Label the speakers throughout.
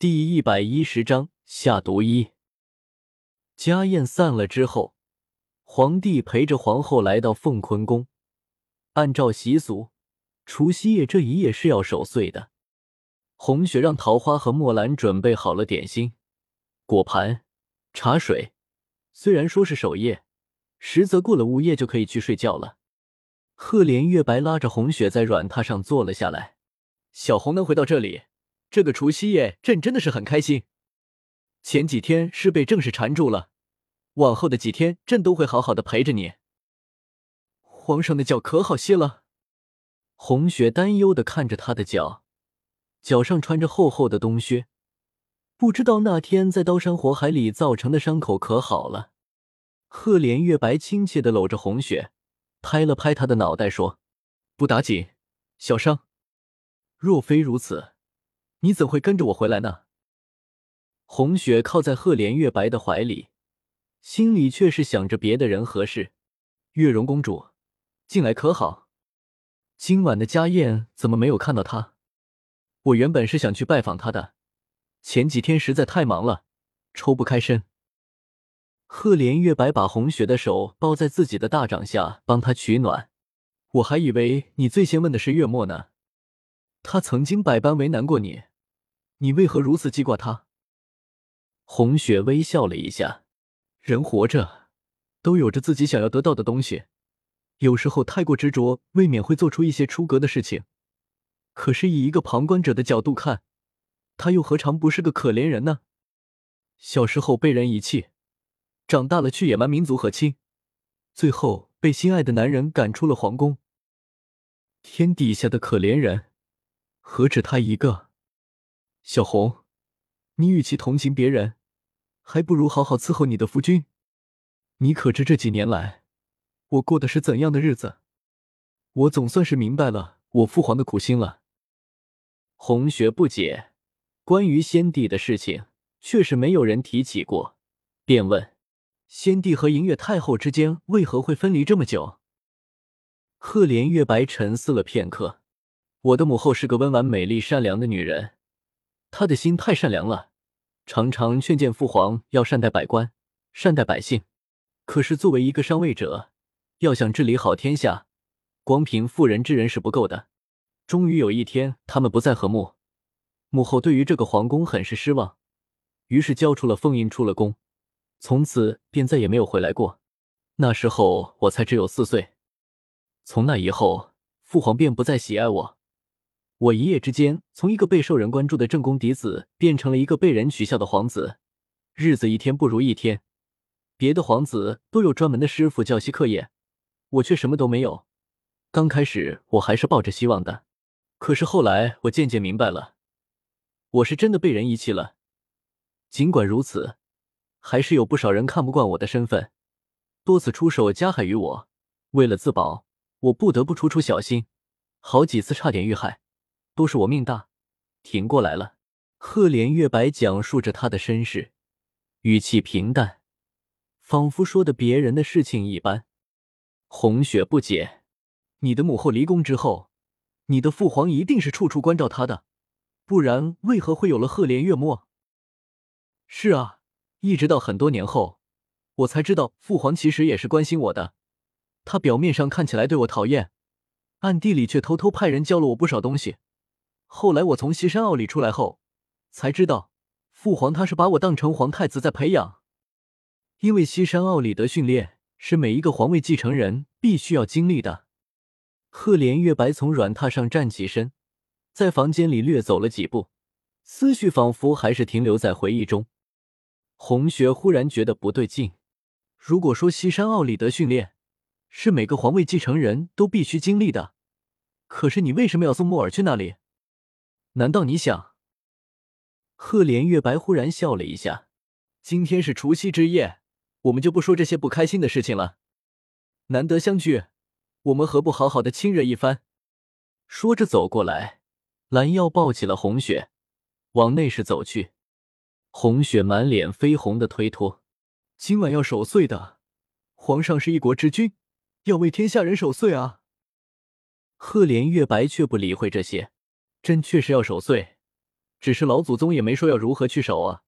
Speaker 1: 第一百一十章下毒一。家宴散了之后，皇帝陪着皇后来到凤坤宫。按照习俗，除夕夜这一夜是要守岁的。红雪让桃花和墨兰准备好了点心、果盘、茶水。虽然说是守夜，实则过了午夜就可以去睡觉了。赫连月白拉着红雪在软榻上坐了下来。小红能回到这里。这个除夕夜，朕真的是很开心。前几天是被正事缠住了，往后的几天，朕都会好好的陪着你。皇上的脚可好些了？红雪担忧的看着他的脚，脚上穿着厚厚的冬靴，不知道那天在刀山火海里造成的伤口可好了。赫连月白亲切的搂着红雪，拍了拍他的脑袋，说：“不打紧，小伤。若非如此。”你怎会跟着我回来呢？红雪靠在赫连月白的怀里，心里却是想着别的人和事。月容公主近来可好？今晚的家宴怎么没有看到她？我原本是想去拜访她的，前几天实在太忙了，抽不开身。赫连月白把红雪的手抱在自己的大掌下，帮她取暖。我还以为你最先问的是月末呢，她曾经百般为难过你。你为何如此记挂他？红雪微笑了一下。人活着都有着自己想要得到的东西，有时候太过执着，未免会做出一些出格的事情。可是以一个旁观者的角度看，他又何尝不是个可怜人呢？小时候被人遗弃，长大了去野蛮民族和亲，最后被心爱的男人赶出了皇宫。天底下的可怜人，何止他一个？小红，你与其同情别人，还不如好好伺候你的夫君。你可知这几年来，我过的是怎样的日子？我总算是明白了我父皇的苦心了。红雪不解，关于先帝的事情，却是没有人提起过，便问：先帝和银月太后之间为何会分离这么久？赫连月白沉思了片刻，我的母后是个温婉、美丽、善良的女人。他的心太善良了，常常劝谏父皇要善待百官，善待百姓。可是作为一个上位者，要想治理好天下，光凭妇人之仁是不够的。终于有一天，他们不再和睦，母后对于这个皇宫很是失望，于是交出了凤印，出了宫，从此便再也没有回来过。那时候我才只有四岁。从那以后，父皇便不再喜爱我。我一夜之间从一个备受人关注的正宫嫡子变成了一个被人取笑的皇子，日子一天不如一天。别的皇子都有专门的师傅教习课业，我却什么都没有。刚开始我还是抱着希望的，可是后来我渐渐明白了，我是真的被人遗弃了。尽管如此，还是有不少人看不惯我的身份，多次出手加害于我。为了自保，我不得不处处小心，好几次差点遇害。都是我命大，挺过来了。赫连月白讲述着他的身世，语气平淡，仿佛说的别人的事情一般。红雪不解：“你的母后离宫之后，你的父皇一定是处处关照她的，不然为何会有了赫连月末？”“是啊，一直到很多年后，我才知道父皇其实也是关心我的。他表面上看起来对我讨厌，暗地里却偷偷派人教了我不少东西。”后来我从西山坳里出来后，才知道父皇他是把我当成皇太子在培养。因为西山坳里的训练是每一个皇位继承人必须要经历的。赫连月白从软榻上站起身，在房间里略走了几步，思绪仿佛还是停留在回忆中。红雪忽然觉得不对劲。如果说西山坳里的训练是每个皇位继承人都必须经历的，可是你为什么要送木耳去那里？难道你想？赫连月白忽然笑了一下。今天是除夕之夜，我们就不说这些不开心的事情了。难得相聚，我们何不好好的亲热一番？说着走过来，拦腰抱起了红雪，往内室走去。红雪满脸绯红的推脱：“今晚要守岁的，皇上是一国之君，要为天下人守岁啊。”赫连月白却不理会这些。朕确实要守岁，只是老祖宗也没说要如何去守啊。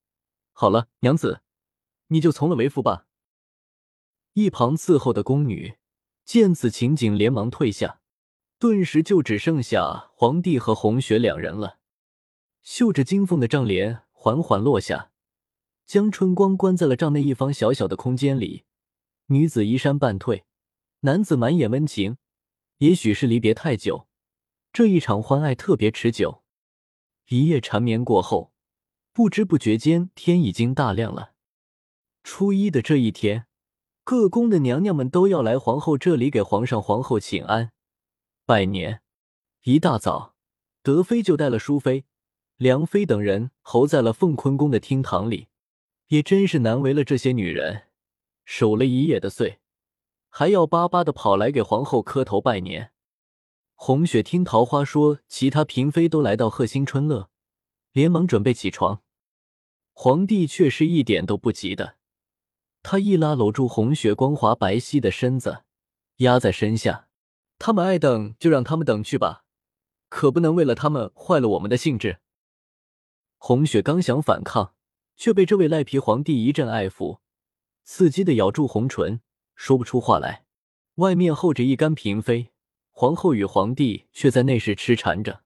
Speaker 1: 好了，娘子，你就从了为妇吧。一旁伺候的宫女见此情景，连忙退下，顿时就只剩下皇帝和红雪两人了。绣着金凤的帐帘缓缓落下，将春光关在了帐内一方小小的空间里。女子移山半退，男子满眼温情。也许是离别太久，这一场欢爱特别持久。一夜缠绵过后，不知不觉间天已经大亮了。初一的这一天。各宫的娘娘们都要来皇后这里给皇上、皇后请安、拜年。一大早，德妃就带了淑妃、良妃等人候在了凤坤宫的厅堂里。也真是难为了这些女人，守了一夜的岁，还要巴巴的跑来给皇后磕头拜年。红雪听桃花说其他嫔妃都来到贺新春乐，连忙准备起床。皇帝却是一点都不急的。他一拉搂住红雪光滑白皙的身子，压在身下。他们爱等就让他们等去吧，可不能为了他们坏了我们的兴致。红雪刚想反抗，却被这位赖皮皇帝一阵爱抚，刺激的咬住红唇，说不出话来。外面候着一干嫔妃，皇后与皇帝却在内室痴缠着。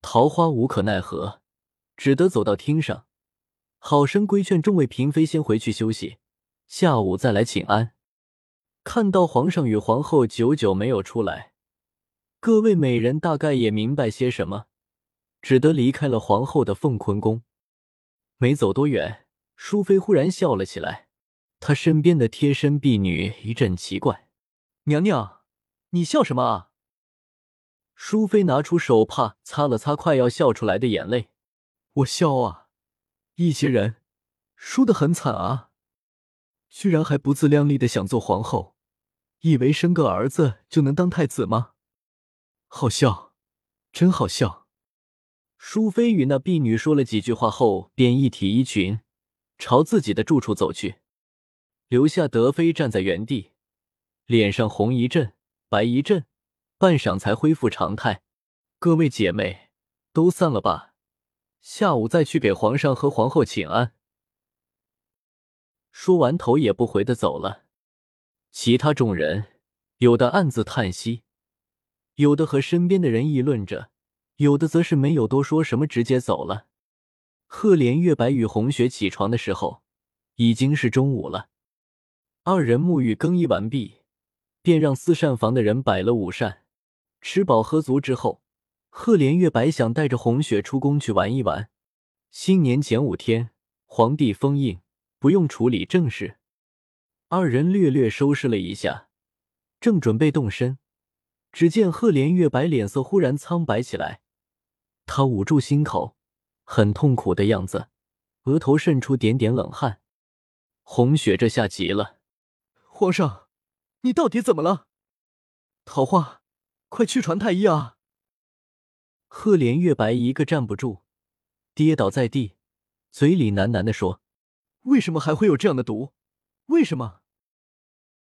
Speaker 1: 桃花无可奈何，只得走到厅上，好生规劝众位嫔妃先回去休息。下午再来请安。看到皇上与皇后久久没有出来，各位美人大概也明白些什么，只得离开了皇后的凤坤宫。没走多远，淑妃忽然笑了起来。她身边的贴身婢女一阵奇怪：“娘娘，你笑什么啊？”淑妃拿出手帕擦了擦快要笑出来的眼泪：“我笑啊，一些人输得很惨啊。”居然还不自量力的想做皇后，以为生个儿子就能当太子吗？好笑，真好笑！淑妃与那婢女说了几句话后，便一体衣裙朝自己的住处走去，留下德妃站在原地，脸上红一阵，白一阵，半晌才恢复常态。各位姐妹，都散了吧，下午再去给皇上和皇后请安。说完，头也不回的走了。其他众人有的暗自叹息，有的和身边的人议论着，有的则是没有多说什么，直接走了。赫连月白与红雪起床的时候，已经是中午了。二人沐浴更衣完毕，便让四膳房的人摆了午膳。吃饱喝足之后，赫连月白想带着红雪出宫去玩一玩。新年前五天，皇帝封印。不用处理正事，二人略略收拾了一下，正准备动身，只见赫连月白脸色忽然苍白起来，他捂住心口，很痛苦的样子，额头渗出点点冷汗。红雪这下急了：“皇上，你到底怎么了？桃花，快去传太医啊！”赫连月白一个站不住，跌倒在地，嘴里喃喃的说。为什么还会有这样的毒？为什么？